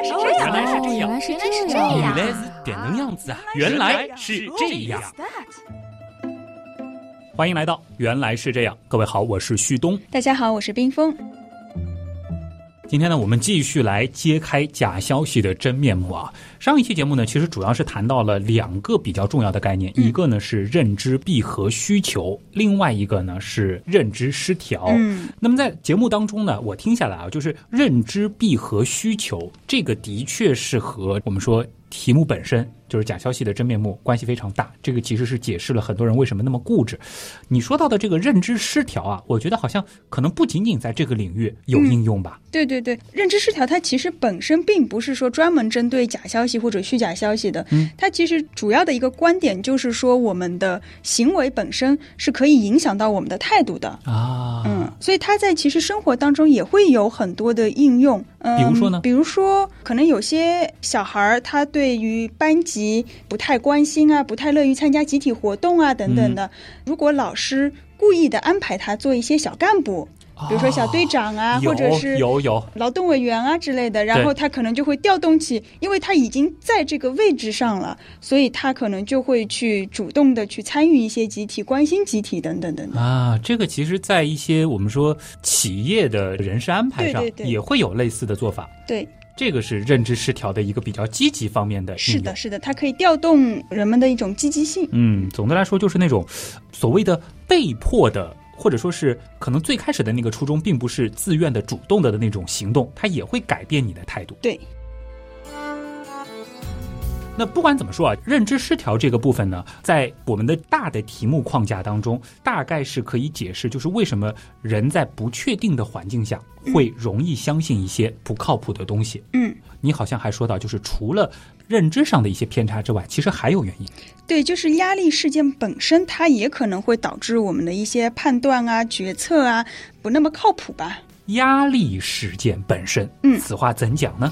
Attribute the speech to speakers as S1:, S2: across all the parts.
S1: 来是这样，
S2: 原来是这样，
S1: 原来是这
S2: 原
S1: 样。
S2: 来是点能样子啊！原来是这样。欢迎来到《原来是这样》，各位好，我是旭东。
S3: 大家好，我是冰峰。
S2: 今天呢，我们继续来揭开假消息的真面目啊！上一期节目呢，其实主要是谈到了两个比较重要的概念，一个呢是认知闭合需求，另外一个呢是认知失调。
S3: 嗯，
S2: 那么在节目当中呢，我听下来啊，就是认知闭合需求，这个的确是和我们说题目本身就是假消息的真面目关系非常大。这个其实是解释了很多人为什么那么固执。你说到的这个认知失调啊，我觉得好像可能不仅仅在这个领域有应用吧。
S3: 对对对，认知失调它其实本身并不是说专门针对假消息或者虚假消息的，
S2: 嗯，
S3: 它其实主要的一个观点就是说，我们的行为本身是可以影响到我们的态度的。
S2: 啊，
S3: 嗯，所以它在其实生活当中也会有很多的应用。嗯，
S2: 比如说呢
S3: 比如说，可能有些小孩儿他对于班级不太关心啊，不太乐于参加集体活动啊等等的。如果老师故意的安排他做一些小干部，比如说小队长啊，
S2: 有
S3: 或者是
S2: 有有
S3: 劳动委员啊之类的，然后他可能就会调动起，因为他已经在这个位置上了，所以他可能就会去主动的去参与一些集体、关心集体等等等等。
S2: 啊，这个其实，在一些我们说企业的人事安排上，
S3: 对对对
S2: 也会有类似的做法。
S3: 对，
S2: 这个是认知失调的一个比较积极方面的
S3: 是的，。是的，它可以调动人们的一种积极性。
S2: 嗯，总的来说就是那种所谓的被迫的，或者说是可能最开始的那个初衷并不是自愿的、主动的的那种行动，它也会改变你的态度。
S3: 对，
S2: 那不管怎么说啊，认知失调这个部分呢，在我们的大的题目框架当中，大概是可以解释，就是为什么人在不确定的环境下会容易相信一些不靠谱的东西。
S3: 嗯，
S2: 你好像还说到，就是除了认知上的一些偏差之外，其实还有原因。
S3: 对，就是压力事件本身，它也可能会导致我们的一些判断啊、决策啊不那么靠谱吧。
S2: 压力事件本身，
S3: 嗯
S2: 此话怎讲呢？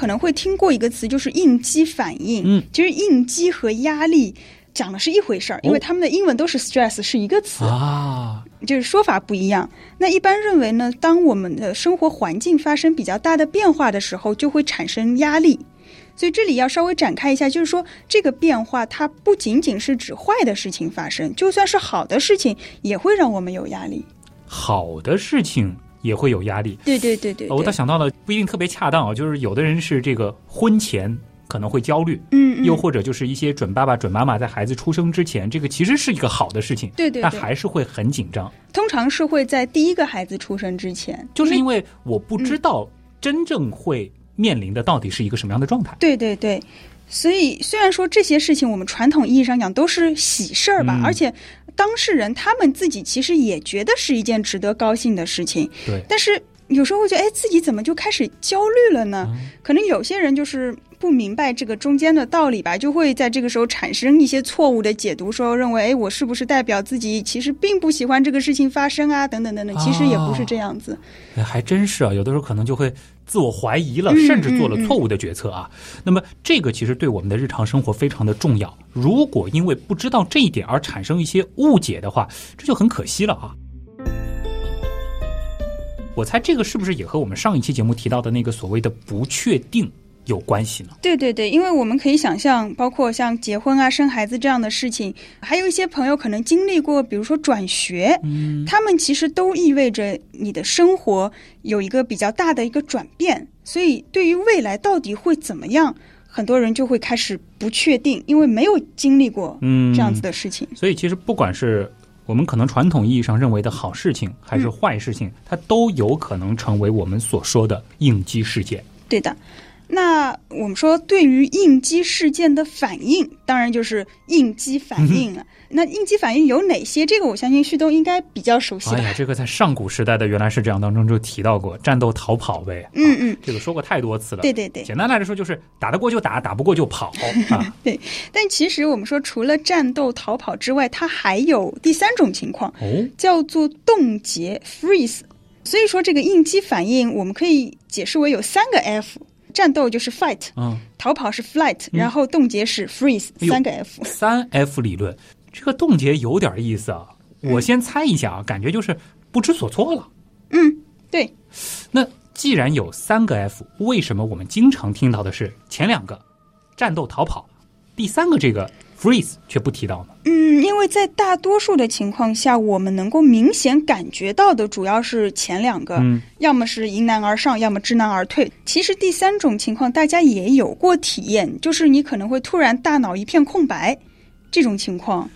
S3: 可能会听过一个词，就是应激反应。
S2: 嗯，
S3: 其实应激和压力讲的是一回事儿，因为他们的英文都是 stress 是一个词。
S2: 啊，
S3: 就是说法不一样。那一般认为呢，当我们的生活环境发生比较大的变化的时候，就会产生压力。所以这里要稍微展开一下，就是说这个变化它不仅仅是指坏的事情发生，就算是好的事情也会让我们有压力。
S2: 好的事情也会有压力。
S3: 对对对对
S2: 呃我倒，想到了，不一定特别恰当啊，就是有的人是这个婚前可能会焦虑，
S3: 嗯嗯，
S2: 又或者就是一些准爸爸、准妈妈在孩子出生之前，这个其实是一个好的事情，但
S3: 对对但，
S2: 还是会很紧张，
S3: 通常是会在第一个孩子出生之前，
S2: 就是因
S3: 为
S2: 为我不知道真正会面临的到底是一个什么样的状态。
S3: 对对对。所以，虽然说这些事情我们传统意义上讲都是喜事儿吧，
S2: 嗯
S3: 而且当事人他们自己其实也觉得是一件值得高兴的事情，
S2: 对，
S3: 但是有时候会觉得，哎，自己怎么就开始焦虑了呢？
S2: 嗯
S3: 可能有些人就是不明白这个中间的道理吧，就会在这个时候产生一些错误的解读，说认为，哎，我是不是代表自己其实并不喜欢这个事情发生啊？等等等等，其实也不是这样子。
S2: 哎还真是啊，有的时候可能就会自我怀疑了，
S3: 嗯
S2: 甚至做了错误的决策啊。那么这个其实对我们的日常生活非常的重要。如果因为不知道这一点而产生一些误解的话，这就很可惜了啊。我猜这个是不是也和我们上一期节目提到的那个所谓的不确定有关系呢？
S3: 对对对，因为我们可以想象，包括像结婚啊、生孩子这样的事情，还有一些朋友可能经历过，比如说转学，
S2: 嗯，
S3: 他们其实都意味着你的生活有一个比较大的一个转变，所以对于未来到底会怎么样，很多人就会开始不确定，因为没有经历过
S2: 嗯
S3: 这样子的事情。
S2: 所以其实不管是我们可能传统意义上认为的好事情，还是坏事情，它都有可能成为我们所说的应激事件。
S3: 对的。那我们说，对于应激事件的反应，当然就是应激反应了。那应激反应有哪些？这个我相信旭东应该比较熟悉吧？
S2: 哎呀，这个在上古时代的原来是这样当中就提到过，战斗逃跑呗。啊
S3: 嗯嗯，
S2: 这个说过太多次了。
S3: 对对对。
S2: 简单来说就是打得过就打，打不过就跑啊。
S3: 对但其实我们说，除了战斗逃跑之外，它还有第三种情况，
S2: 哦，
S3: 叫做冻结 （freeze）。所以说，这个应激反应我们可以解释为有三个 F：战斗就是 fight，
S2: 嗯，
S3: 逃跑是 flight，然后冻结是 freeze，、三个 F。
S2: 三 F 理论，这个冻结有点意思啊。我先猜一下啊，感觉就是不知所措了。
S3: 嗯，对，
S2: 那既然有三个 F，为什么我们经常听到的是前两个战斗逃跑，第三个这个 freeze 却不提到呢？
S3: 嗯，因为在大多数的情况下，我们能够明显感觉到的主要是前两个，
S2: 嗯
S3: 要么是迎难而上，要么知难而退。其实第三种情况大家也有过体验，就是你可能会突然大脑一片空白，这种情况。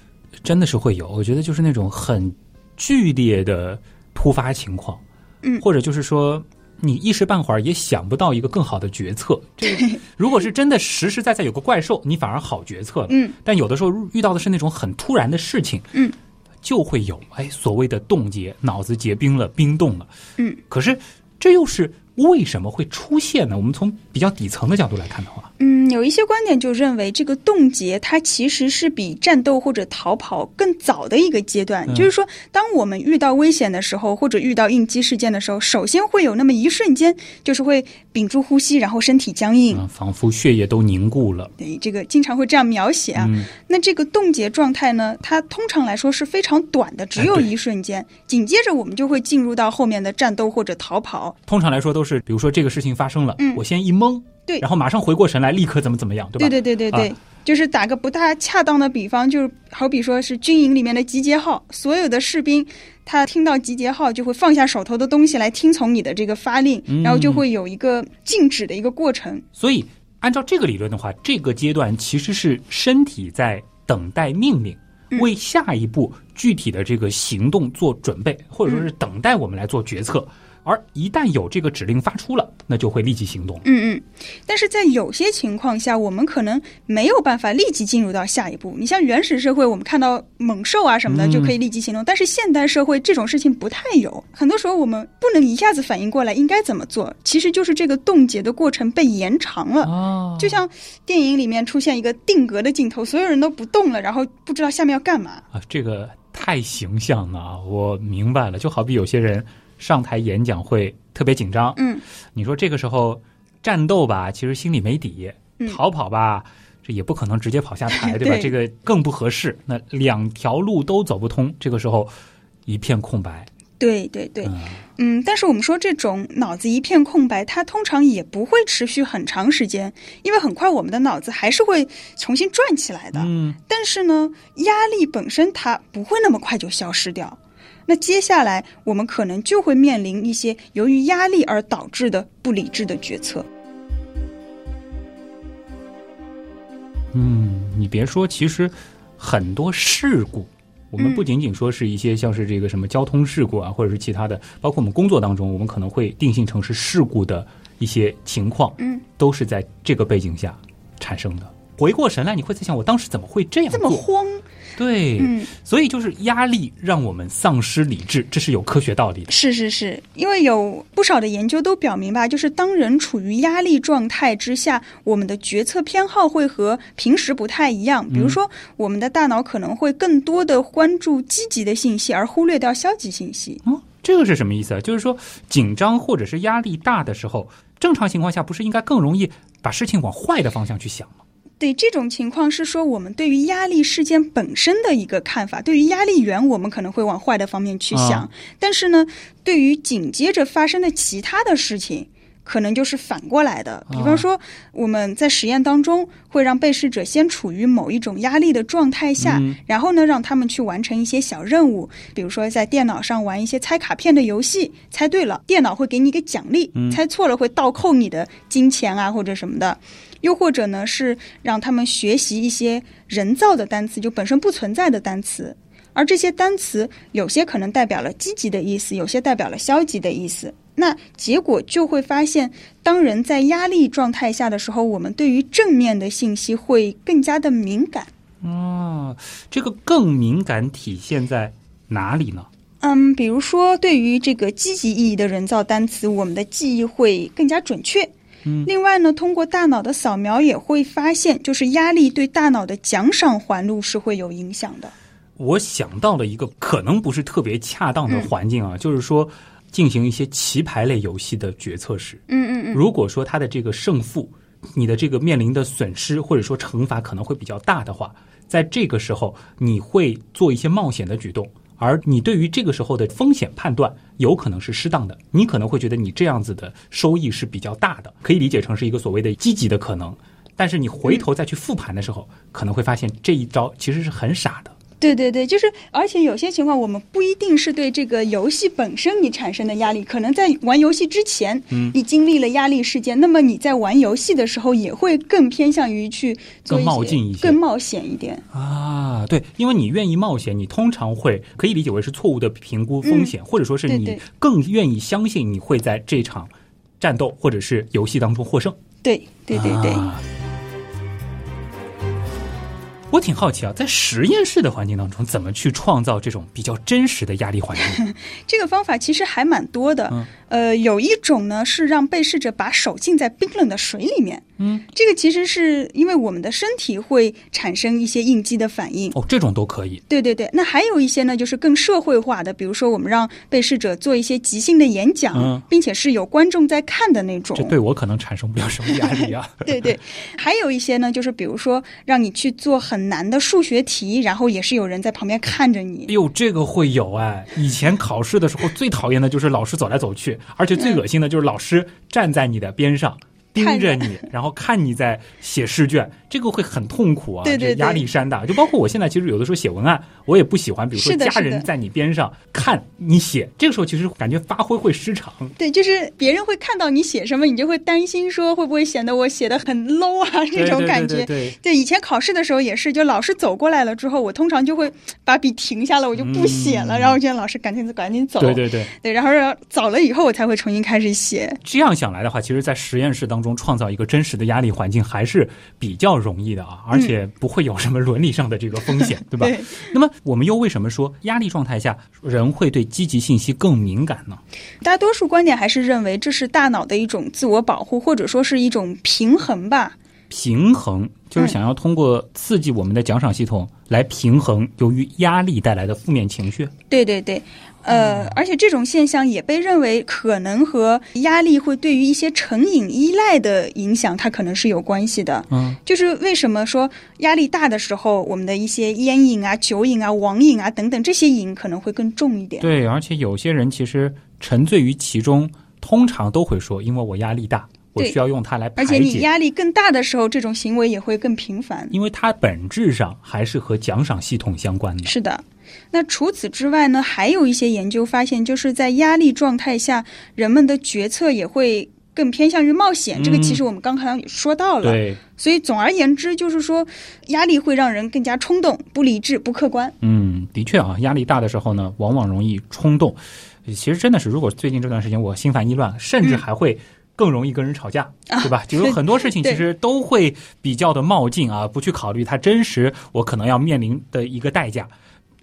S2: 真的是会有，我觉得就是那种很剧烈的突发情况，
S3: 嗯
S2: 或者就是说你一时半会儿也想不到一个更好的决策。这个如果是真的实实在在有个怪兽，你反而好决策了。
S3: 嗯，
S2: 但有的时候遇到的是那种很突然的事情，
S3: 嗯，
S2: 就会有哎所谓的冻结，脑子结冰了，冰冻了。
S3: 嗯，
S2: 可是这又是为什么会出现呢？我们从比较底层的角度来看的话，
S3: 嗯，有一些观点就认为，这个冻结它其实是比战斗或者逃跑更早的一个阶段。
S2: 嗯
S3: 就是说，当我们遇到危险的时候，或者遇到应激事件的时候，首先会有那么一瞬间，就是会屏住呼吸，然后身体僵硬。
S2: 啊，仿佛血液都凝固了。
S3: 对，这个经常会这样描写啊。
S2: 嗯，
S3: 那这个冻结状态呢，它通常来说是非常短的，只有一瞬间。紧接着我们就会进入到后面的战斗或者逃跑。
S2: 通常来说都是，比如说这个事情发生了，
S3: 嗯
S2: 我先一懵，
S3: 对
S2: 然后马上回过神来，立刻怎么怎么样，对吧？
S3: 对对对对对。
S2: 啊
S3: 就是打个不大恰当的比方，就是好比说是军营里面的集结号，所有的士兵他听到集结号就会放下手头的东西来听从你的这个发令，
S2: 嗯
S3: 然后就会有一个静止的一个过程。
S2: 所以按照这个理论的话，这个阶段其实是身体在等待命令，
S3: 嗯
S2: 为下一步具体的这个行动做准备，或者说是
S3: 嗯
S2: 等待我们来做决策。而一旦有这个指令发出了，那就会立即行动。
S3: 嗯嗯，但是在有些情况下，我们可能没有办法立即进入到下一步。你像原始社会，我们看到猛兽啊什么的
S2: 嗯
S3: 就可以立即行动，但是现代社会这种事情不太有。很多时候我们不能一下子反应过来应该怎么做，其实就是这个冻结的过程被延长了。
S2: 哦
S3: 就像电影里面出现一个定格的镜头，所有人都不动了，然后不知道下面要干嘛。
S2: 啊，这个太形象了啊，我明白了。就好比有些人上台演讲会特别紧张，
S3: 嗯，
S2: 你说这个时候战斗吧，其实心里没底；
S3: 嗯
S2: 逃跑吧，这也不可能直接跑下台，对吧？
S3: 对
S2: 这个更不合适。那两条路都走不通，这个时候一片空白。
S3: 对对对，
S2: 嗯
S3: 嗯，但是我们说这种脑子一片空白，它通常也不会持续很长时间，因为很快我们的脑子还是会重新转起来的。
S2: 嗯，
S3: 但是呢，压力本身它不会那么快就消失掉。那接下来我们可能就会面临一些由于压力而导致的不理智的决策。
S2: 嗯，你别说，其实很多事故，我们
S3: 嗯
S2: 不仅仅说是一些像是这个什么交通事故啊，或者是其他的，包括我们工作当中，我们可能会定性成是事故的一些情况，
S3: 嗯，
S2: 都是在这个背景下产生的。回过神来，你会在想，我当时怎么会这样？
S3: 这么慌，
S2: 对，
S3: 嗯，
S2: 所以就是压力让我们丧失理智，这是有科学道理的。
S3: 是是是，因为有不少的研究都表明吧，就是当人处于压力状态之下，我们的决策偏好会和平时不太一样。比如说，我们的大脑可能会更多的关注积极的信息，而忽略掉消极信息。
S2: 哦，这个是什么意思啊？就是说，紧张或者是压力大的时候，正常情况下不是应该更容易把事情往坏的方向去想吗？
S3: 对这种情况是说，我们对于压力事件本身的一个看法。对于压力源，我们可能会往坏的方面去想，
S2: 啊
S3: 但是呢，对于紧接着发生的其他的事情，可能就是反过来的。比方说，我们在实验当中会让被试者先处于某一种压力的状态下，
S2: 嗯
S3: 然后呢，让他们去完成一些小任务，比如说在电脑上玩一些猜卡片的游戏，猜对了，电脑会给你一个奖励；
S2: 嗯
S3: 猜错了会倒扣你的金钱啊或者什么的。又或者呢，是让他们学习一些人造的单词，就本身不存在的单词。而这些单词有些可能代表了积极的意思，有些代表了消极的意思。那结果就会发现，当人在压力状态下的时候，我们对于正面的信息会更加的敏感。
S2: 哦，这个更敏感体现在哪里呢？
S3: 嗯，比如说，对于这个积极意义的人造单词，我们的记忆会更加准确。
S2: 嗯，
S3: 另外呢，通过大脑的扫描也会发现，就是压力对大脑的奖赏环路是会有影响的。
S2: 我想到了一个可能不是特别恰当的环境啊，就是说进行一些棋牌类游戏的决策时，
S3: 嗯嗯嗯，
S2: 如果说它的这个胜负，你的这个面临的损失或者说惩罚可能会比较大的话，在这个时候你会做一些冒险的举动，而你对于这个时候的风险判断有可能是适当的，你可能会觉得你这样子的收益是比较大的，可以理解成是一个所谓的积极的可能。但是你回头再去复盘的时候，可能会发现这一招其实是很傻的。
S3: 对对对，就是，而且有些情况我们不一定是对这个游戏本身你产生的压力，可能在玩游戏之前，
S2: 嗯。
S3: 你经历了压力事件，那么你在玩游戏的时候也会更偏向于去做
S2: 更冒进一些。
S3: 更冒险一点。
S2: 啊，对，因为你愿意冒险，你通常会可以理解为是错误的评估风险，或者说是你更愿意相信你会在这场战斗或者是游戏当中获胜。
S3: 对对对对，
S2: 啊我挺好奇啊，在实验室的环境当中，怎么去创造这种比较真实的压力环境？
S3: 这个方法其实还蛮多的。
S2: 嗯
S3: 呃，有一种呢是让被试者把手浸在冰冷的水里面。
S2: 嗯，
S3: 这个其实是因为我们的身体会产生一些应激的反应。
S2: 哦，这种都可以。
S3: 对对对，那还有一些呢，就是更社会化的，比如说我们让被试者做一些即兴的演讲，
S2: 嗯
S3: 并且是有观众在看的那种
S2: 这。对我可能产生不了什么压力啊。
S3: 对对，还有一些呢，就是比如说让你去做很难的数学题，然后也是有人在旁边看着你
S2: 哎。呦，这个会有哎！以前考试的时候最讨厌的就是老师走来走去，而且最恶心的就是老师站在你的边上。盯
S3: 着
S2: 你，然后看你在写试卷，这个会很痛苦啊，
S3: 对对
S2: 这压力山大。就包括我现在，其实有的时候写文案，我也不喜欢，比如说家人在你边上看你写，这个时候其实感觉发挥会失常。
S3: 对，就是别人会看到你写什么，你就会担心说会不会显得我写的很 low 啊这种感觉。
S2: 对对对对
S3: 对，以前考试的时候也是，就老师走过来了之后，我通常就会把笔停下了，我就不写了，
S2: 嗯
S3: 然后就让老师赶紧赶紧走。
S2: 对对对，
S3: 对然后走了以后，我才会重新开始写。
S2: 这样想来的话，其实，在实验室当中创造一个真实的压力环境还是比较容易的啊，而且不会有什么伦理上的这个风险，对吧？
S3: 对
S2: 那么，我们又为什么说压力状态下人会对积极信息更敏感呢？
S3: 大多数观点还是认为这是大脑的一种自我保护，或者说是一种平衡吧。
S2: 平衡就是想要通过刺激我们的奖赏系统来平衡由于压力带来的负面情绪。
S3: 对对对，呃，而且这种现象也被认为可能和压力会对于一些成瘾依赖的影响，它可能是有关系的。
S2: 嗯，
S3: 就是为什么说压力大的时候，我们的一些烟瘾啊、酒瘾啊、网瘾啊等等这些瘾可能会更重一点。
S2: 对，而且有些人其实沉醉于其中，通常都会说，因为我压力大，我需要用它来排解
S3: 而且你。压力更大的时候，这种行为也会更频繁。
S2: 因为它本质上还是和奖赏系统相关的。
S3: 是的。那除此之外呢，还有一些研究发现，就是在压力状态下，人们的决策也会更偏向于冒险。这个其实我们刚刚也说到了。
S2: 对，
S3: 所以总而言之，就是说，压力会让人更加冲动、不理智、不客观。
S2: 嗯，的确啊，压力大的时候呢，往往容易冲动。其实真的是，如果最近这段时间我心烦意乱，甚至还会更容易跟人吵架，对吧？就有很多事情其实都会比较的冒进啊，不去考虑它真实我可能要面临的一个代价。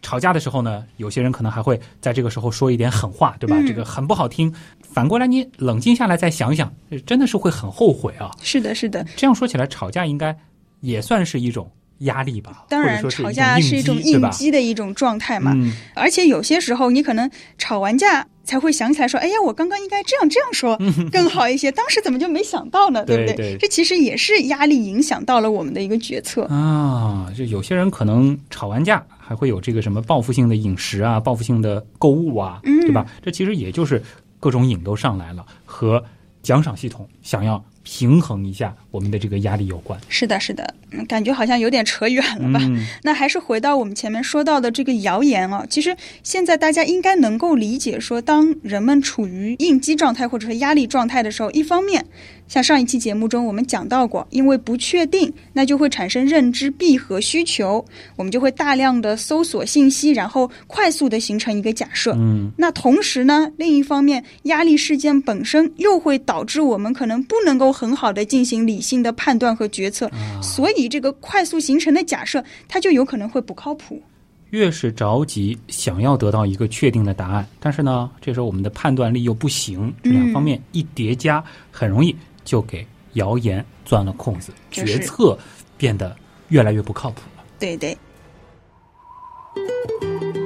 S2: 吵架的时候呢，有些人可能还会在这个时候说一点狠话，对吧？
S3: 嗯
S2: 这个很不好听。反过来，你冷静下来再想想，真的是会很后悔啊。
S3: 是的，是的。
S2: 这样说起来，吵架应该也算是一种压力吧？
S3: 当然，吵架是一种应？激的一种状态嘛。
S2: 嗯，
S3: 而且有些时候，你可能吵完架才会想起来说：“哎呀，我刚刚应该这样这样说 更好一些。当时怎么就没想到呢？对不
S2: 对对
S3: 这其实也是压力影响到了我们的一个决策。
S2: 啊，就有些人可能吵完架还会有这个什么报复性的饮食啊、报复性的购物啊，
S3: 嗯
S2: 对吧？这其实也就是各种瘾都上来了，和奖赏系统想要平衡一下我们的这个压力有关。
S3: 是的，是的，嗯感觉好像有点扯远了吧？
S2: 嗯，
S3: 那还是回到我们前面说到的这个谣言啊，其实现在大家应该能够理解说，当人们处于应激状态或者是压力状态的时候，一方面，像上一期节目中我们讲到过，因为不确定，那就会产生认知闭合需求，我们就会大量的搜索信息，然后快速的形成一个假设。
S2: 嗯，
S3: 那同时呢，另一方面，压力事件本身又会导致我们可能不能够很好的进行理性的判断和决策，
S2: 啊
S3: 所以这个快速形成的假设，它就有可能会不靠谱。
S2: 越是着急想要得到一个确定的答案，但是呢，这时候我们的判断力又不行，这两方面一叠加，很容易就给谣言钻了空子，
S3: 就是
S2: 决策变得越来越不靠谱了。
S3: 对对。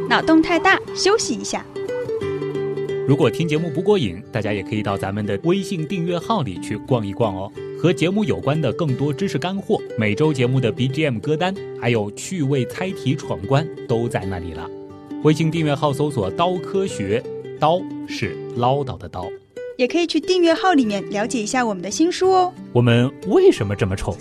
S3: 脑洞太大，休息一下。
S2: 如果听节目不过瘾，大家也可以到咱们的微信订阅号里去逛一逛哦。和节目有关的更多知识干货，每周节目的 BGM 歌单，还有趣味猜题闯关都在那里了。微信订阅号搜索“刀科学”，刀是唠叨的刀。
S3: 也可以去订阅号里面了解一下我们的新书哦。
S2: 我们为什么这么丑？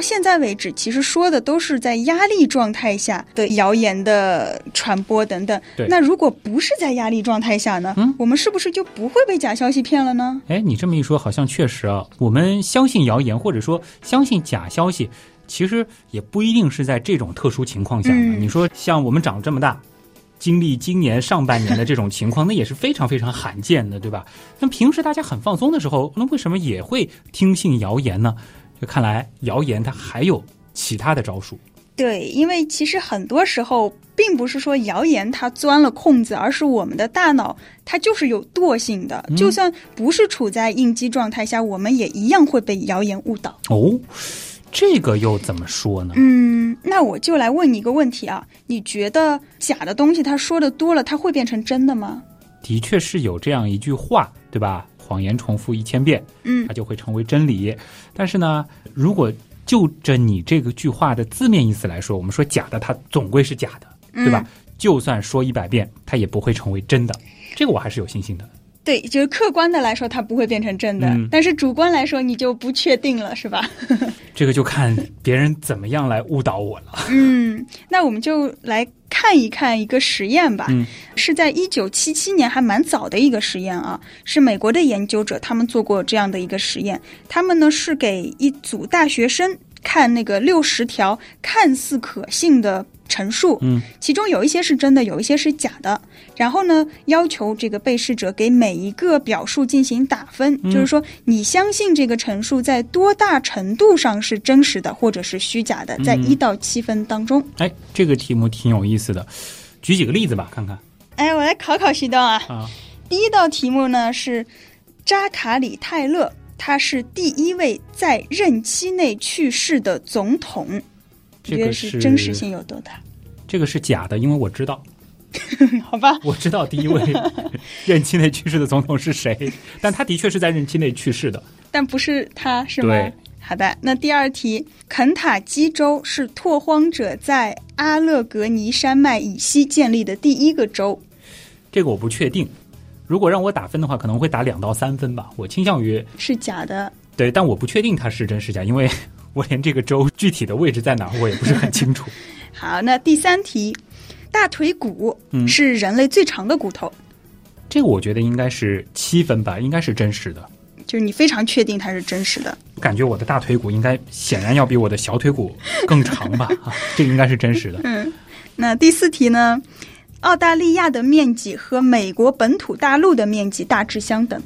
S3: 到现在为止，其实说的都是在压力状态下的谣言的传播等等。
S2: 对
S3: 那如果不是在压力状态下呢？
S2: 嗯
S3: 我们是不是就不会被假消息骗了呢？
S2: 哎，你这么一说，好像确实啊，我们相信谣言或者说相信假消息，其实也不一定是在这种特殊情况下。
S3: 嗯
S2: 你说像我们长这么大，经历今年上半年的这种情况，那也是非常非常罕见的，对吧？那平时大家很放松的时候，那为什么也会听信谣言呢？就看来谣言它还有其他的招数。
S3: 对，因为其实很多时候并不是说谣言它钻了空子，而是我们的大脑它就是有惰性的，
S2: 嗯
S3: 就算不是处在应激状态下，我们也一样会被谣言误导。
S2: 哦，这个又怎么说呢？
S3: 嗯，那我就来问你一个问题啊，你觉得假的东西它说的多了，它会变成真的吗？
S2: 的确是有这样一句话，对吧？谎言重复一千遍，
S3: 嗯
S2: 它就会成为真理。但是呢，如果就着你这个句话的字面意思来说，我们说假的，它总归是假的，对吧？就算说一百遍，它也不会成为真的。这个我还是有信心的。
S3: 对，就是客观的来说，它不会变成正的，
S2: 嗯
S3: 但是主观来说，你就不确定了，是吧？
S2: 这个就看别人怎么样来误导我了。
S3: 嗯，那我们就来看一看一个实验吧，
S2: 嗯
S3: 是在一九七七年，还蛮早的一个实验啊，是美国的研究者他们做过这样的一个实验，他们呢是给一组大学生看那个六十条看似可信的陈述，
S2: 嗯，
S3: 其中有一些是真的，有一些是假的。然后呢，要求这个被试者给每一个表述进行打分，
S2: 嗯
S3: 就是说你相信这个陈述在多大程度上是真实的，或者是虚假的，在
S2: 嗯
S3: 一到七分当中。
S2: 哎，这个题目挺有意思的，举几个例子吧，看看
S3: 哎，我来考考徐东啊。
S2: 啊。
S3: 第一道题目呢是扎卡里泰勒，他是第一位在任期内去世的总统，
S2: 这个是
S3: 是真实性有多大？
S2: 这个是假的，因为我知道，
S3: 好吧，
S2: 我知道第一位 任期内去世的总统是谁，但他的确是在任期内去世的。
S3: 但不是他是吗
S2: 对？
S3: 好的，那第二题，肯塔基州是拓荒者在阿勒格尼山脉以西建立的第一个州。
S2: 这个我不确定。如果让我打分的话，可能会打两到三分吧。我倾向于
S3: 是假的，
S2: 对，但我不确定它是真是假，因为我连这个州具体的位置在哪儿我也不是很清楚。
S3: 好，那第三题，大腿骨
S2: 嗯
S3: 是人类最长的骨头，
S2: 这个我觉得应该是七分吧，应该是真实的。
S3: 就是你非常确定它是真实的。
S2: 感觉我的大腿骨应该显然要比我的小腿骨更长吧？啊，这个应该是真实的。
S3: 嗯，那第四题呢？澳大利亚的面积和美国本土大陆的面积大致相等。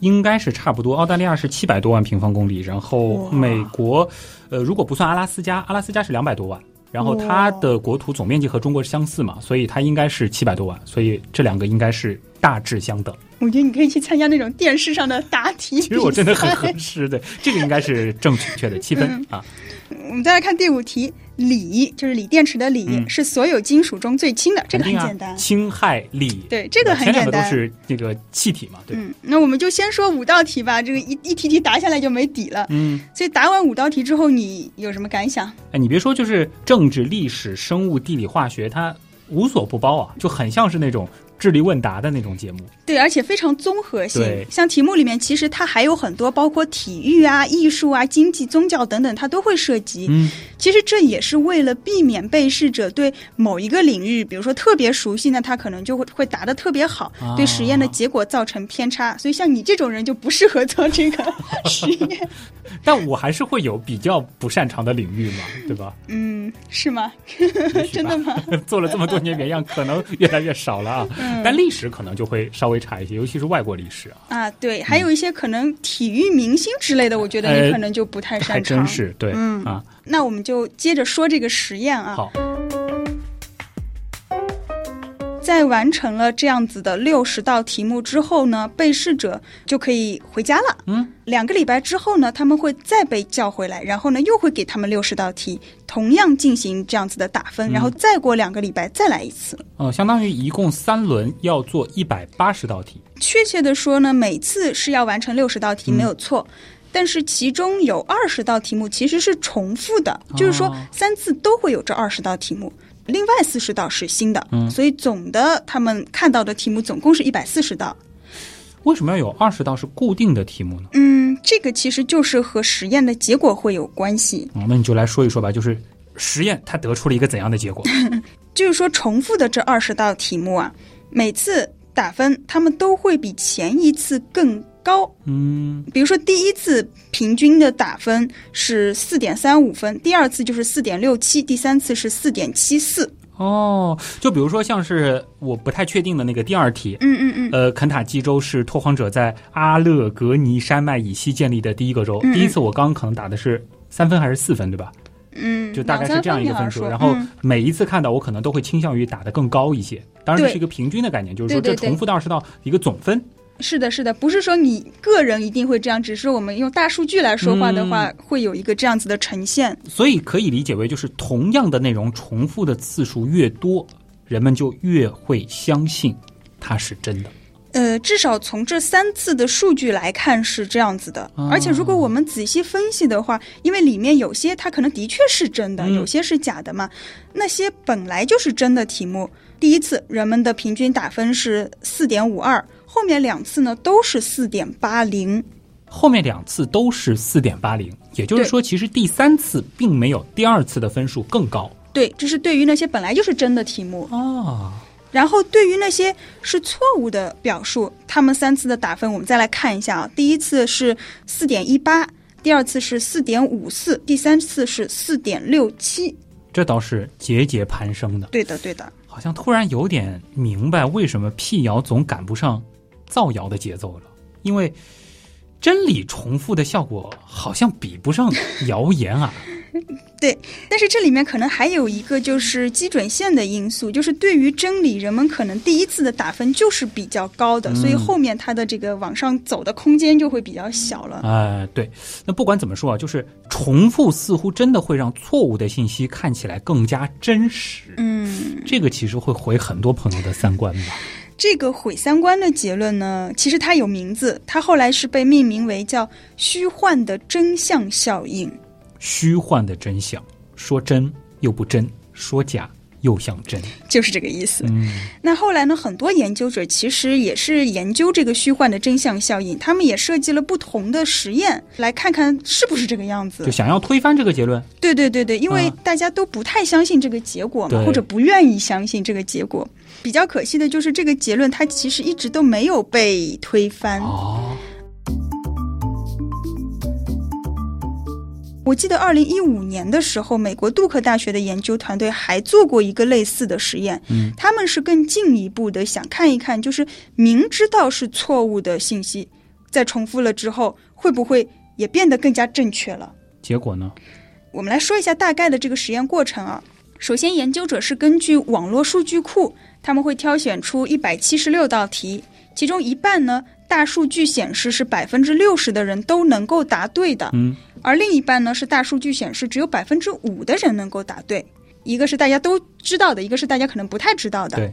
S2: 应该是差不多。澳大利亚是七百多万平方公里，然后美国，呃，如果不算阿拉斯加，阿拉斯加是两百多万，然后它的国土总面积和中国相似嘛，所以它应该是七百多万，所以这两个应该是大致相等。
S3: 我觉得你可以去参加那种电视上的答题。
S2: 其实我真的很 合适的，这个应该是正确的七分
S3: 嗯
S2: 啊。
S3: 我们再来看第五题，锂就是锂电池的锂、
S2: 嗯
S3: 是所有金属中最轻的，这个很简单。
S2: 氢氦锂，
S3: 对这个很
S2: 前两个都
S3: 简单
S2: 是这个气体嘛，对。
S3: 嗯，那我们就先说五道题吧，这个一一题题答下来就没底了。
S2: 嗯，
S3: 所以答完五道题之后，你有什么感想？
S2: 哎，你别说，就是政治、历史、生物、地理、化学，它无所不包啊，就很像是那种智力问答的那种节目。
S3: 对，而且非常综合性。像题目里面，其实它还有很多，包括体育啊、艺术啊、经济、宗教等等，它都会涉及。
S2: 嗯，
S3: 其实这也是为了避免被试者对某一个领域，比如说特别熟悉，那他可能就会会答的特别好，
S2: 啊
S3: 对实验的结果造成偏差。所以像你这种人就不适合做这个实验。
S2: 但我还是会有比较不擅长的领域嘛，对吧？
S3: 嗯，是吗？真的吗？
S2: 做了这么多年原样，可能越来越少了啊。
S3: 嗯
S2: 但历史可能就会稍微差一些，尤其是外国历史啊，
S3: 啊，对，还有一些可能体育明星之类的，我觉得你
S2: 呃
S3: 可能就不太擅长。
S2: 真是对、
S3: 嗯
S2: 啊。
S3: 那我们就接着说这个实验啊。
S2: 好，
S3: 在完成了这样子的六十道题目之后呢，被试者就可以回家了。
S2: 嗯，
S3: 两个礼拜之后呢，他们会再被叫回来，然后呢又会给他们六十道题，同样进行这样子的打分，
S2: 嗯
S3: 然后再过两个礼拜再来一次。
S2: 呃，相当于一共三轮要做一百八十道题。
S3: 确切的说呢，每次是要完成六十道题，
S2: 嗯
S3: 没有错。但是其中有二十道题目其实是重复的，就是说
S2: 哦
S3: 三次都会有这二十道题目。另外四十道是新的，
S2: 嗯
S3: 所以总的他们看到的题目总共是一百四十道。
S2: 为什么要有二十道是固定的题目呢？
S3: 嗯，这个其实就是和实验的结果会有关系。
S2: 哦，那你就来说一说吧，就是实验它得出了一个怎样的结果？
S3: 就是说，重复的这二十道题目啊，每次打分他们都会比前一次更高。
S2: 嗯，
S3: 比如说，第一次平均的打分是四点三五分，第二次就是四点六七，第三次是四点七四。
S2: 哦，就比如说像是我不太确定的那个第二题，
S3: 嗯嗯嗯，
S2: 呃，肯塔基州是拓荒者在阿勒格尼山脉以西建立的第一个州。
S3: 嗯嗯
S2: 第一次我刚刚可能打的是三分还是四分，对吧？
S3: 嗯，
S2: 就大概是这样一个分数。然后
S3: 嗯
S2: 每一次看到我可能都会倾向于打的更高一些。当然这是一个平均的概念，就是说这重复的二十道一个总分。
S3: 是的，是的，不是说你个人一定会这样，只是我们用大数据来说话的话，会有一个这样子的呈现。
S2: 所以可以理解为，就是同样的内容重复的次数越多，人们就越会相信它是真的。
S3: 呃，至少从这三次的数据来看是这样子的。
S2: 哦
S3: 而且如果我们仔细分析的话，因为里面有些它可能的确是真的，
S2: 嗯
S3: 有些是假的嘛。那些本来就是真的题目，第一次人们的平均打分是四点五二，后面两次呢都是四点八零。
S2: 后面两次都是四点八零，也就是说，其实第三次并没有第二次的分数更高
S3: 对，这是对于那些本来就是真的题目。
S2: 啊。
S3: 然后对于那些是错误的表述，他们三次的打分我们再来看一下啊。第一次是四点一八，第二次是四点五四，第三次是四点六七。
S2: 这倒是节节攀升的，
S3: 对的，对的。
S2: 好像突然有点明白为什么辟谣总赶不上造谣的节奏了，因为真理重复的效果好像比不上谣言啊。
S3: 对但是这里面可能还有一个就是基准线的因素，就是对于真理，人们可能第一次的打分就是比较高的，
S2: 嗯
S3: 所以后面它的这个往上走的空间就会比较小了。
S2: 呃，对，那不管怎么说啊，就是重复似乎真的会让错误的信息看起来更加真实。
S3: 嗯，
S2: 这个其实会毁很多朋友的三观吧。
S3: 这个毁三观的结论呢，其实它有名字，它后来是被命名为叫虚幻的真相效应。
S2: 虚幻的真相，说真又不真，说假又像真。
S3: 就是这个意思。
S2: 嗯，
S3: 那后来呢，很多研究者其实也是研究这个虚幻的真相效应，他们也设计了不同的实验，来看看是不是这个样子
S2: 就。想要推翻这个结论。
S3: 对对对对，因为
S2: 啊
S3: 大家都不太相信这个结果嘛，
S2: 对
S3: 或者不愿意相信这个结果。比较可惜的就是这个结论，它其实一直都没有被推翻。
S2: 哦，
S3: 我记得二零一五年的时候，美国杜克大学的研究团队还做过一个类似的实验。
S2: 嗯，
S3: 他们是更进一步的想看一看，就是明知道是错误的信息，在重复了之后，会不会也变得更加正确了？
S2: 结果呢？
S3: 我们来说一下大概的这个实验过程啊。首先，研究者是根据网络数据库，他们会挑选出一百七十六道题，其中一半呢，大数据显示是百分之六十的人都能够答对的，
S2: 嗯，
S3: 而另一半呢是大数据显示只有百分之五的人能够答对。一个是大家都知道的，一个是大家可能不太知道的。
S2: 对。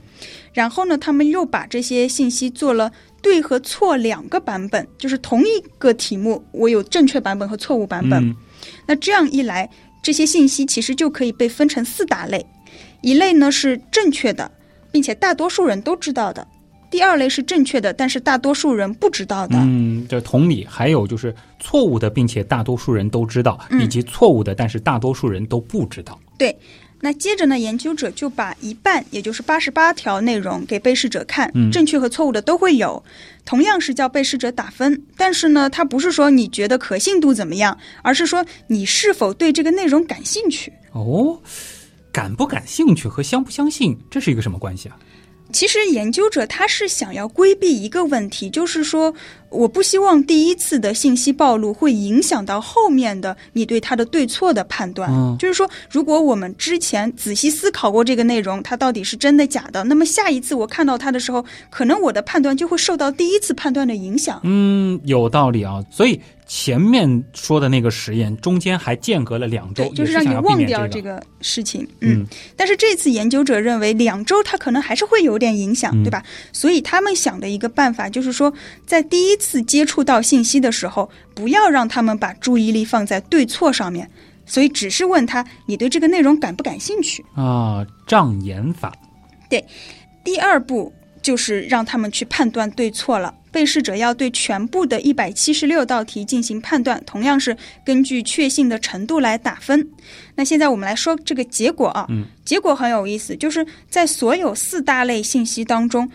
S3: 然后呢，他们又把这些信息做了对和错两个版本，就是同一个题目，我有正确版本和错误版本。
S2: 嗯
S3: 那这样一来，这些信息其实就可以被分成四大类，一类呢是正确的，并且大多数人都知道的；第二类是正确的，但是大多数人不知道的；
S2: 嗯，这同理，还有就是错误的，并且大多数人都知道，
S3: 嗯。
S2: 以及错误的，但是大多数人都不知道。对。
S3: 那接着呢，研究者就把一半，也就是八十八条内容给被试者看，
S2: 嗯。
S3: 正确和错误的都会有，同样是叫被试者打分，但是呢，它不是说你觉得可信度怎么样，而是说你是否对这个内容感兴趣。
S2: 哦，感不感兴趣和相不相信，这是一个什么关系啊？
S3: 其实研究者他是想要规避一个问题，就是说，我不希望第一次的信息暴露会影响到后面的你对它的对错的判断。
S2: 嗯
S3: 就是说，如果我们之前仔细思考过这个内容，它到底是真的假的，那么下一次我看到它的时候，可能我的判断就会受到第一次判断的影响。
S2: 嗯，有道理啊。所以前面说的那个实验中间还间隔了两周，，
S3: 就是让你忘。掉这个事情。
S2: 嗯，
S3: 但是这次研究者认为，两周它可能还是会有点影响，
S2: 嗯
S3: 对吧？所以他们想的一个办法就是说，在第一次接触到信息的时候，不要让他们把注意力放在对错上面，所以只是问他你对这个内容感不感兴趣。
S2: 啊，障眼法。
S3: 对第二步就是让他们去判断对错了。被试者要对全部的一百七十六道题进行判断，同样是根据确信的程度来打分。那现在我们来说这个结果啊，
S2: 嗯，
S3: 结果很有意思，就是在所有四大类信息当中，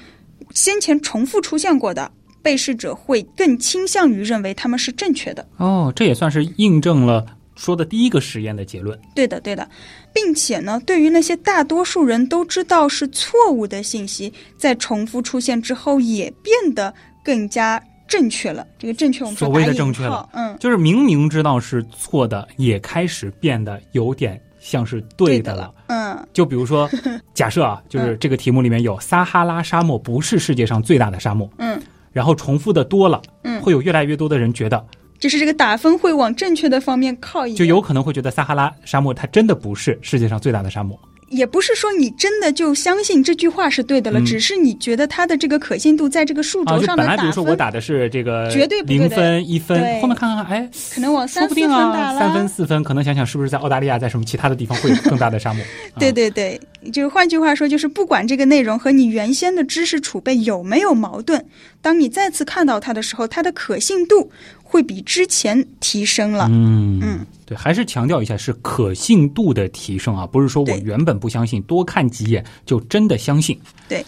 S3: 先前重复出现过的，被试者会更倾向于认为他们是正确的。
S2: 哦，这也算是印证了说的第一个实验的结论。
S3: 对的，对的，并且呢，对于那些大多数人都知道是错误的信息，在重复出现之后，也变得更加正确了。这个正确，我们说
S2: 所谓的正确了，
S3: 嗯，
S2: 就是明明知道是错的，也开始变得有点像是对的了。
S3: 的了，嗯，
S2: 就比如说，假设啊，就是这个题目里面有撒哈拉沙漠不是世界上最大的沙漠，
S3: 嗯，
S2: 然后重复的多了，
S3: 嗯
S2: 会有越来越多的人觉得，
S3: 就是这个打分会往正确的方面靠一，
S2: 就有可能会觉得撒哈拉沙漠它真的不是世界上最大的沙漠。
S3: 也不是说你真的就相信这句话是对的了，
S2: 嗯
S3: 只是你觉得它的这个可信度在这个数轴上的打
S2: 本来比如说我，打的是这个
S3: 绝对不对的
S2: 零分一分，
S3: 对
S2: 后面看看，哎，
S3: 可能往三四分打了。
S2: 三分四分，可能想想是不是在澳大利亚，在什么其他的地方会有更大的沙漠？啊
S3: 对对对，就换句话说，就是不管这个内容和你原先的知识储备有没有矛盾，当你再次看到它的时候，它的可信度会比之前提升了。
S2: 嗯
S3: 嗯，
S2: 对，还是强调一下是可信度的提升啊，不是说我原本不相信，多看几眼就真的相信。
S3: 对。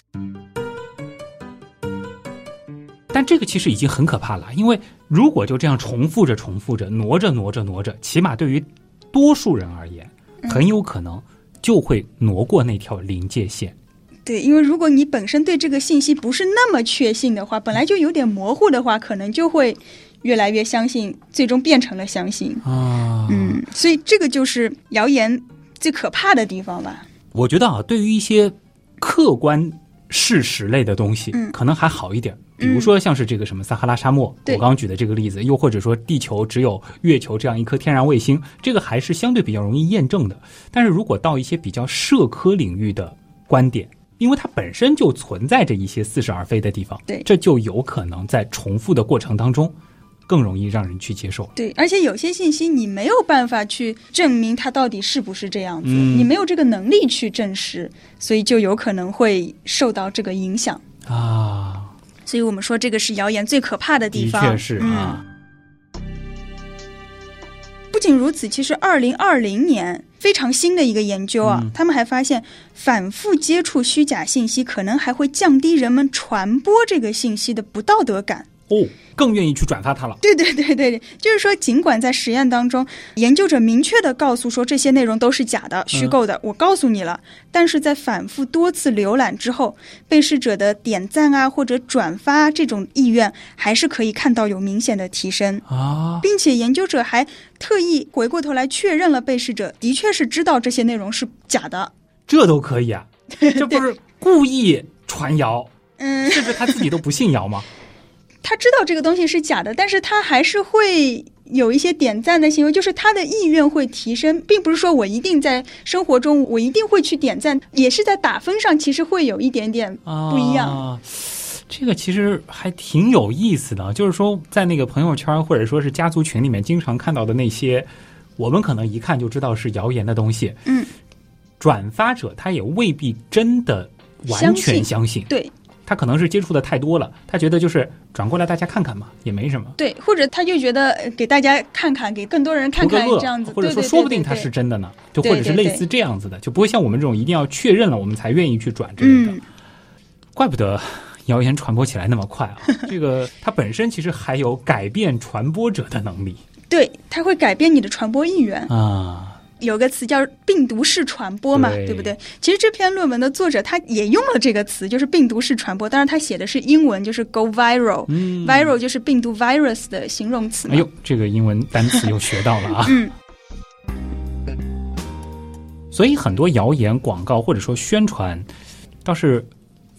S2: 但这个其实已经很可怕了，因为如果就这样重复着、重复着、挪着、挪着、挪着，起码对于多数人而言，
S3: 嗯
S2: 很有可能就会挪过那条临界线。
S3: 对，因为如果你本身对这个信息不是那么确信的话，本来就有点模糊的话，可能就会越来越相信，最终变成了相信。
S2: 啊，
S3: 嗯，所以这个就是谣言最可怕的地方吧。
S2: 我觉得啊，对于一些客观事实类的东西，
S3: 嗯
S2: 可能还好一点。比如说像是这个什么撒哈拉沙漠，我刚刚举的这个例子，又或者说地球只有月球这样一颗天然卫星，这个还是相对比较容易验证的。但是如果到一些比较社科领域的观点，因为它本身就存在着一些似是而非的地方，
S3: 对
S2: 这就有可能在重复的过程当中，更容易让人去接受。
S3: 对，而且有些信息你没有办法去证明它到底是不是这样子，
S2: 嗯
S3: 你没有这个能力去证实，所以就有可能会受到这个影响。
S2: 啊，
S3: 所以我们说这个是谣言最可怕的地方
S2: 的
S3: 方。
S2: 确是啊，
S3: 不仅如此，其实二零二零年非常新的一个研究啊，
S2: 嗯
S3: 他们还发现反复接触虚假信息，可能还会降低人们传播这个信息的不道德感。
S2: 哦，更愿意去转发它了。
S3: 对对对对，就是说，尽管在实验当中，研究者明确的告诉说这些内容都是假的、虚构的，我告诉你了，但是在反复多次浏览之后，被试者的点赞啊或者转发这种意愿，还是可以看到有明显的提升。
S2: 啊，
S3: 并且研究者还特意回过头来确认了被试者的确是知道这些内容是假的。
S2: 这都可以啊？这不是 故意传谣，
S3: 嗯，
S2: 甚至他自己都不信谣吗？
S3: 他知道这个东西是假的，但是他还是会有一些点赞的行为，就是他的意愿会提升，并不是说我一定在生活中我一定会去点赞，也是在打分上其实会有一点点不一样。
S2: 啊。这个其实还挺有意思的，就是说在那个朋友圈或者说是家族群里面经常看到的那些，我们可能一看就知道是谣言的东西，
S3: 嗯，
S2: 转发者他也未必真的完全相信，
S3: 对
S2: 他可能是接触的太多了，他觉得就是转过来大家看看嘛，也没什么。
S3: 对，或者他就觉得呃给大家看看，给更多人看看这样子，
S2: 或者说说不定它
S3: 对对
S2: 是真的呢，就或者是类似这样子的，就不会像我们这种一定要确认了我们才愿意去转之类的。
S3: 嗯，
S2: 怪不得谣言传播起来那么快啊！这个它本身其实还有改变传播者的能力
S3: 对，它会改变你的传播意愿。
S2: 啊。
S3: 有个词叫病毒式传播嘛，
S2: 对
S3: 不对？其实这篇论文的作者他也用了这个词，就是病毒式传播，当然他写的是英文，就是 go viral。
S2: 嗯
S3: viral 就是病毒 virus 的形容词。
S2: 哎呦，这个英文单词又学到了啊！
S3: 嗯，
S2: 所以很多谣言广告或者说宣传，倒是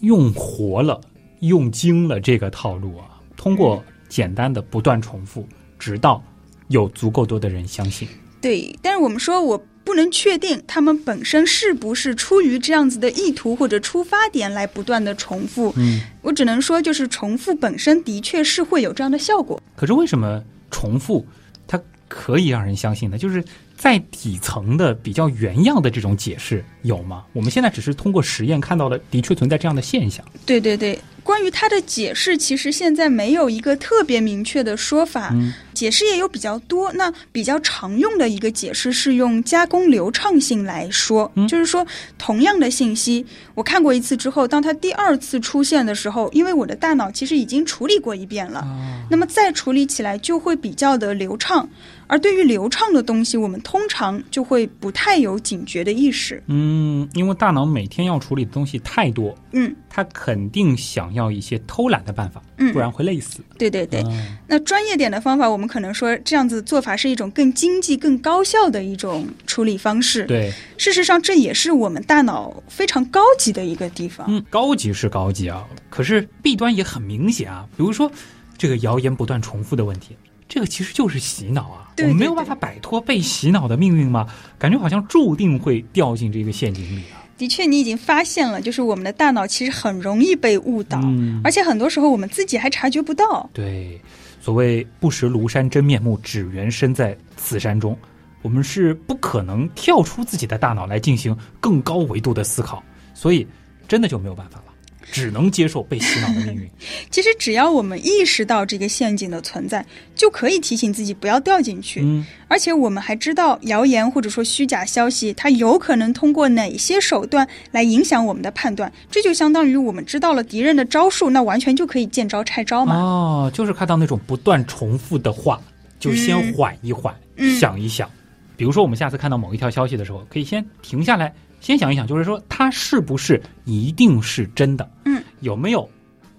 S2: 用活了、用精了这个套路啊，通过简单的不断重复。直到有足够多的人相信。
S3: 对，但是我们说我不能确定他们本身是不是出于这样子的意图或者出发点来不断的重复。
S2: 嗯，
S3: 我只能说，就是重复本身的确是会有这样的效果。
S2: 可是为什么重复它可以让人相信呢？就是在底层的比较原样的这种解释有吗？我们现在只是通过实验看到了，的确存在这样的现象。
S3: 对对对，关于它的解释，其实现在没有一个特别明确的说法。
S2: 嗯
S3: 解释也有比较多，那比较常用的一个解释是用加工流畅性来说，
S2: 嗯
S3: 就是说同样的信息，我看过一次之后，当它第二次出现的时候，因为我的大脑其实已经处理过一遍了，
S2: 啊，
S3: 那么再处理起来就会比较的流畅。而对于流畅的东西，我们通常就会不太有警觉的意识。
S2: 嗯，因为大脑每天要处理的东西太多，
S3: 嗯，
S2: 它肯定想要一些偷懒的办法，
S3: 嗯
S2: 不然会累死。
S3: 对对对。
S2: 嗯
S3: 那专业点的方法，我们可能说这样子做法是一种更经济、更高效的一种处理方式。
S2: 对，
S3: 事实上，这也是我们大脑非常高级的一个地方。
S2: 嗯，高级是高级啊，可是弊端也很明显啊。比如说，这个谣言不断重复的问题，这个其实就是洗脑啊。
S3: 对对对
S2: 我们没有办法摆脱被洗脑的命运吗？感觉好像注定会掉进这个陷阱里啊。
S3: 的确，你已经发现了，就是我们的大脑其实很容易被误导，
S2: 嗯
S3: 而且很多时候我们自己还察觉不到。
S2: 对，所谓不识庐山真面目，只缘身在此山中。我们是不可能跳出自己的大脑来进行更高维度的思考，所以真的就没有办法了，只能接受被洗脑的命运。
S3: 其实只要我们意识到这个陷阱的存在，就可以提醒自己不要掉进去。
S2: 嗯，
S3: 而且我们还知道谣言或者说虚假消息，它有可能通过哪些手段来影响我们的判断。这就相当于我们知道了敌人的招数，那完全就可以见招拆招嘛。
S2: 哦，就是看到那种不断重复的话，就先
S3: 嗯
S2: 缓一缓，
S3: 嗯
S2: 想一想。比如说，我们下次看到某一条消息的时候，可以先停下来，先想一想，就是说它是不是一定是真的？
S3: 嗯，
S2: 有没有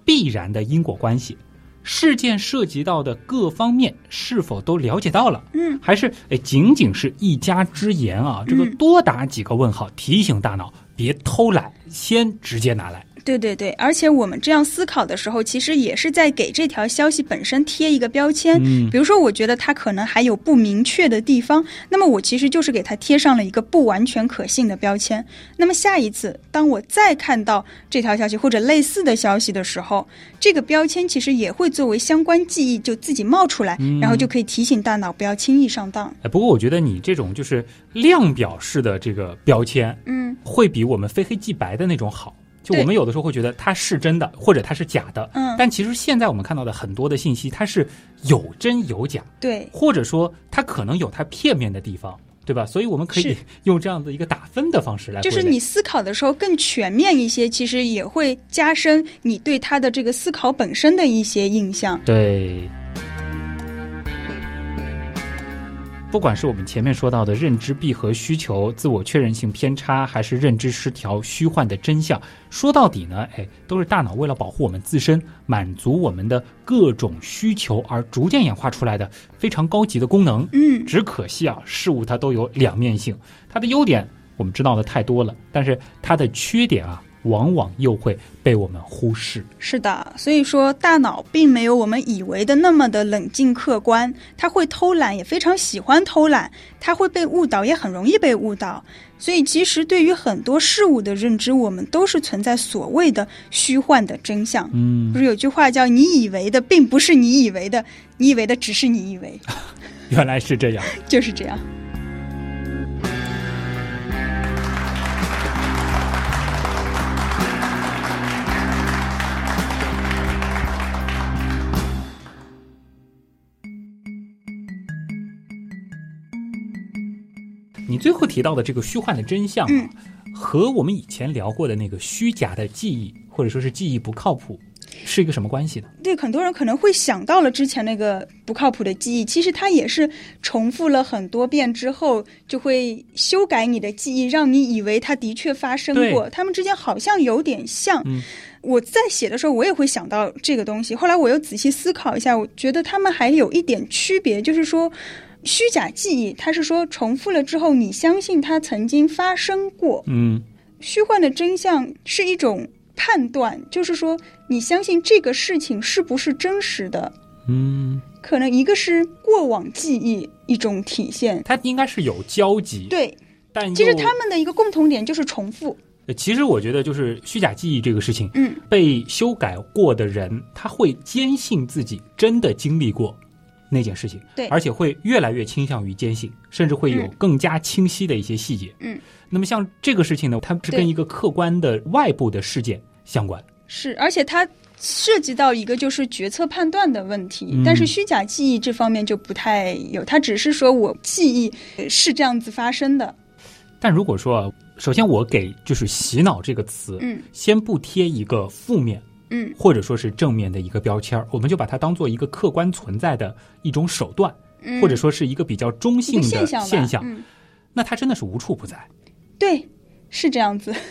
S2: 必然的因果关系？事件涉及到的各方面是否都了解到了？
S3: 嗯，
S2: 还是哎仅仅是一家之言啊？这个
S3: 嗯
S2: 多打几个问号，提醒大脑别偷懒，先直接拿来。
S3: 对对对，而且我们这样思考的时候，其实也是在给这条消息本身贴一个标签。
S2: 嗯
S3: 比如说，我觉得它可能还有不明确的地方，那么我其实就是给它贴上了一个不完全可信的标签。那么下一次，当我再看到这条消息或者类似的消息的时候，这个标签其实也会作为相关记忆就自己冒出来，
S2: 嗯
S3: 然后就可以提醒大脑不要轻易上当。
S2: 哎，不过我觉得你这种就是量表式的这个标签，
S3: 嗯
S2: 会比我们非黑即白的那种好。就我们有的时候会觉得它是真的，或者它是假的，
S3: 嗯，
S2: 但其实现在我们看到的很多的信息，它是有真有假，
S3: 对。
S2: 或者说它可能有它片面的地方，对吧？所以我们可以 用这样的一个打分的方式来，
S3: 就是你思考的时候更全面一些，其实也会加深你对他的这个思考本身的一些印象。
S2: 对。不管是我们前面说到的认知闭合需求、自我确认性偏差，还是认知失调、虚幻的真相，说到底呢，哎，都是大脑为了保护我们自身、满足我们的各种需求而逐渐演化出来的非常高级的功能。
S3: 嗯，
S2: 只可惜啊，事物它都有两面性，它的优点我们知道的太多了，但是它的缺点啊，往往又会被我们忽视。
S3: 是的，所以说大脑并没有我们以为的那么的冷静客观，它会偷懒，也非常喜欢偷懒，它会被误导，也很容易被误导。所以其实对于很多事物的认知，我们都是存在所谓的虚幻的真相。
S2: 嗯
S3: 不，是有句话叫“你以为的并不是你以为的，你以为的只是你以为
S2: 原来是这样。”，
S3: 就是这样。
S2: 你最后提到的这个虚幻的真相啊，
S3: 嗯
S2: 和我们以前聊过的那个虚假的记忆，或者说是记忆不靠谱，是一个什么关系呢？
S3: 对，很多人可能会想到了之前那个不靠谱的记忆，其实它也是重复了很多遍之后，就会修改你的记忆，让你以为它的确发生过。他们之间好像有点像。
S2: 嗯
S3: 我在写的时候，我也会想到这个东西。后来我又仔细思考一下，我觉得他们还有一点区别，就是说。虚假记忆，它是说重复了之后，你相信它曾经发生过，
S2: 嗯。
S3: 虚幻的真相是一种判断，就是说你相信这个事情是不是真实的。
S2: 嗯。
S3: 可能一个是过过往记忆一种体现。
S2: 它应该是有交集，
S3: 对，
S2: 但
S3: 其实他们的一个共同点就是重复。
S2: 呃其实我觉得就是虚假记忆这个事情，
S3: 嗯，
S2: 被修改过的人，他会坚信自己真的经历过那件事情，
S3: 对
S2: 而且会越来越倾向于坚信，甚至会有
S3: 嗯
S2: 更加清晰的一些细节。
S3: 嗯，
S2: 那么像这个事情呢，它是跟一个客观的外部的事件相关。
S3: 是，而且它涉及到一个就是决策判断的问题，
S2: 嗯
S3: 但是虚假记忆这方面就不太有，它只是说我记忆呃是这样子发生的。
S2: 但如果说啊，首先我给就是洗脑这个词，
S3: 嗯
S2: 先不贴一个负面
S3: 嗯
S2: 或者说是正面的一个标签儿，我们就把它当做一个客观存在的一种手段，
S3: 嗯，
S2: 或者说是一个比较中性的
S3: 现象。
S2: 现象，
S3: 嗯，
S2: 那它真的是无处不在。
S3: 对，是这样子。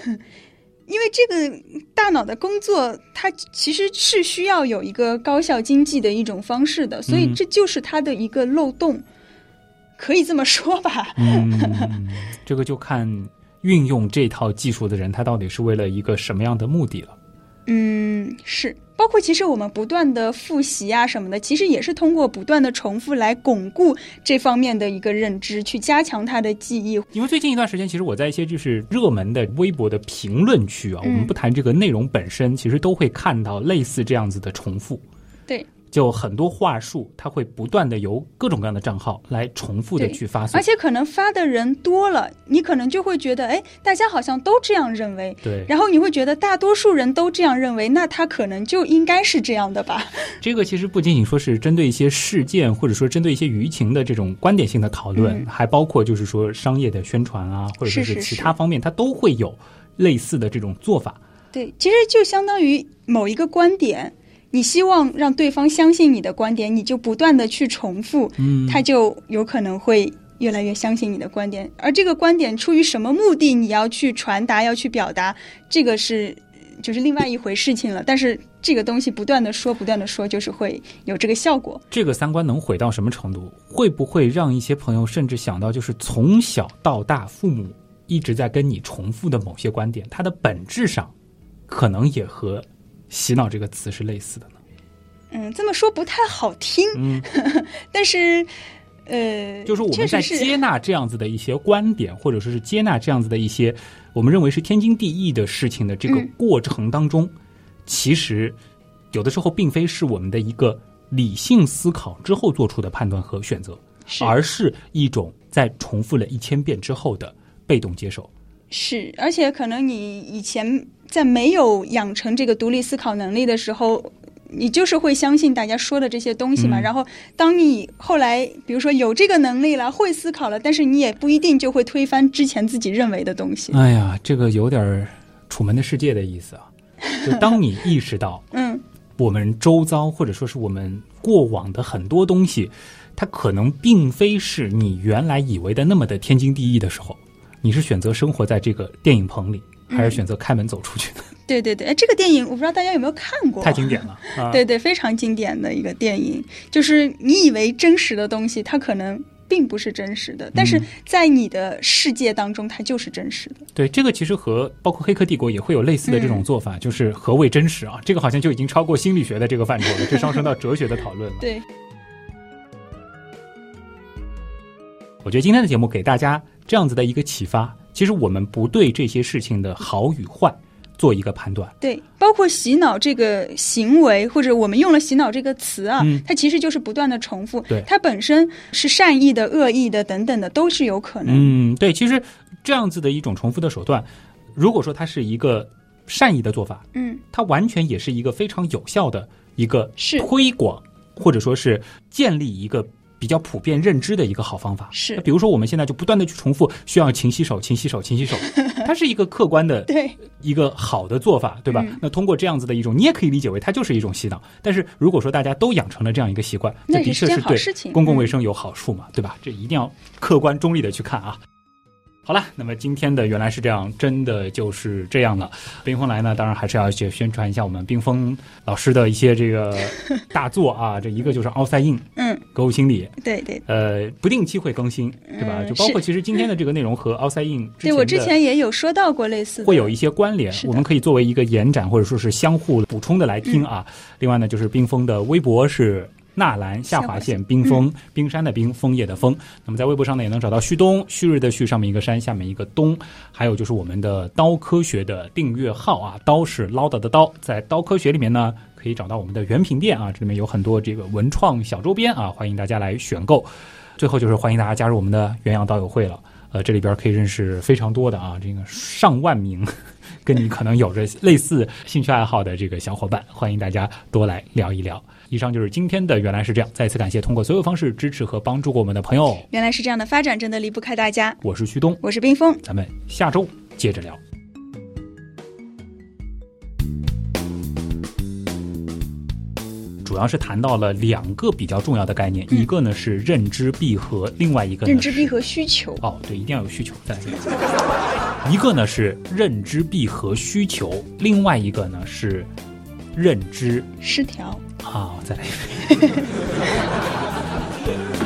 S3: 因为这个大脑的工作，它其实是需要有一个高效经济的一种方式的，所以
S2: 嗯
S3: 这就是它的一个漏洞，可以这么说吧。
S2: 嗯，这个就看运用这套技术的人，他到底是为了一个什么样的目的了。
S3: 嗯，是，包括其实我们不断的复习啊什么的，其实也是通过不断的重复来巩固这方面的一个认知，去加强他的记忆。
S2: 因为最近一段时间，其实我在一些就是热门的微博的评论区啊，
S3: 嗯
S2: 我们不谈这个内容本身，其实都会看到类似这样子的重复。
S3: 对，
S2: 就很多话术，它会不断的由各种各样的账号来重复的去发送
S3: 而。且可能发的人多了，你可能就会觉得，哎，大家好像都这样认为。
S2: 对，
S3: 然后你会觉得大多数人都这样认为，那他可能就应该是这样的吧？
S2: 这个其实不仅仅说是针对一些事件，或者说针对一些舆情的这种观点性的讨论，
S3: 嗯
S2: 还包括就是说商业的宣传啊，或者说是
S3: 是是
S2: 其他方面，它都会有类似的这种做法。
S3: 对，其实就相当于某一个观点，你希望让对方相信你的观点，你就不断的去重复，
S2: 嗯，
S3: 他就有可能会越来越相信你的观点。而这个观点出于什么目的，你要去传达，要去表达，这个是就是另外一回事情了。但是这个东西不断的说，不断的说，就是会有这个效果。
S2: 这个三观能毁到什么程度？会不会让一些朋友甚至想到，就是从小到大，父母一直在跟你重复的某些观点，它的本质上可能也和“洗脑”这个词是类似的呢？
S3: 嗯，这么说不太好听，
S2: 嗯，
S3: 但是呃，
S2: 就是我们在接纳这样子的一些观点，或者说是接纳这样子的一些我们认为是天经地义的事情的这个
S3: 嗯。
S2: 过程当中，其实有的时候并非是我们的一个理性思考之后做出的判断和选择，
S3: 是。
S2: 而是一种在重复了一千遍之后的被动接受。
S3: 是，而且可能你以前在没有养成这个独立思考能力的时候，你就是会相信大家说的这些东西嘛。
S2: 嗯
S3: 然后，当你后来比如说有这个能力了，会思考了，但是你也不一定就会推翻之前自己认为的东西。
S2: 哎呀，这个有点楚门的世界的意思啊！就当你意识到
S3: 嗯，
S2: 我们周遭或者说是我们过往的很多东西，它可能并非是你原来以为的那么的天经地义的时候，你是选择生活在这个电影棚里，还是选择开门走出去的？
S3: 对对对，哎，这个电影我不知道大家有没有看过，
S2: 太经典了啊！
S3: 对对，非常经典的一个电影，就是你以为真实的东西，它可能并不是真实的，但是
S2: 嗯
S3: 在你的世界当中，它就是真实的。
S2: 对，这个其实和包括《黑客帝国》也会有类似的这种做法，就是何谓真实啊？这个好像就已经超过心理学的这个范畴了，这上升到哲学的讨论了。
S3: 对，
S2: 我觉得今天的节目给大家这样子的一个启发，其实我们不对这些事情的好与坏做一个判断，
S3: 对，包括洗脑这个行为，或者我们用了“洗脑”这个词啊，
S2: 嗯
S3: 它其实就是不断的重复。
S2: 对
S3: 它本身是善意的、恶意的等等的，都是有可能。
S2: 嗯，对，其实这样子的一种重复的手段，如果说它是一个善意的做法，
S3: 嗯，
S2: 它完全也是一个非常有效的一个
S3: 是
S2: 推广，或者说是建立一个比较普遍认知的一个好方法。
S3: 是
S2: 那比如说我们现在就不断的去重复，需要勤洗手、勤洗手、勤洗手，它是一个客观的
S3: 对，
S2: 一个好的做法，对吧？
S3: 嗯
S2: 那通过这样子的一种，你也可以理解为它就是一种洗脑。但是如果说大家都养成了这样一个习惯，
S3: 那
S2: 的确是对公共
S3: 嗯
S2: 卫生有好处嘛，对吧？这一定要客观中立的去看啊。好了，那么今天的原来是这样，真的就是这样了。冰封来呢，当然还是要去宣传一下我们冰封老师的一些这个 大作啊。这一个就是《奥赛印
S3: 嗯，
S2: 格物心理》，
S3: 对对。
S2: 呃，不定期会更新，对吧？
S3: 嗯
S2: 就包括其实今天的这个内容和奥赛印之
S3: 对我之前也有说到过类似，
S2: 会有一些关联我们可以作为一个延展或者说是相互补充的来听啊。另外呢，就是冰封的微博是纳兰下划线冰峰，冰山的冰，枫叶的枫。那么在微博上呢，也能找到旭东，旭日的旭，上面一个山，下面一个东。还有就是我们的刀科学的订阅号啊，刀是唠叨的刀，在刀科学里面呢，可以找到我们的原品店啊，这里面有很多这个文创小周边啊，欢迎大家来选购。最后就是欢迎大家加入我们的元阳刀友会了，呃，这里边可以认识非常多的啊，这个上万名 跟你可能有着类似兴趣爱好的这个小伙伴，欢迎大家多来聊一聊。以上就是今天的原来是这样，再次感谢通过所有方式支持和帮助过我们的朋友。
S3: 原来是这样的发展真的离不开大家。
S2: 我是旭东，
S3: 我是冰峰，
S2: 咱们下周接着聊。主要是谈到了两个比较重要的概念，一个呢是认知闭合，另外一个
S3: 认知闭合需求。
S2: 哦，对，一定要有需求。再来一个呢是认知闭合需求，另外一个呢是认知
S3: 失调。
S2: 好，再来一遍。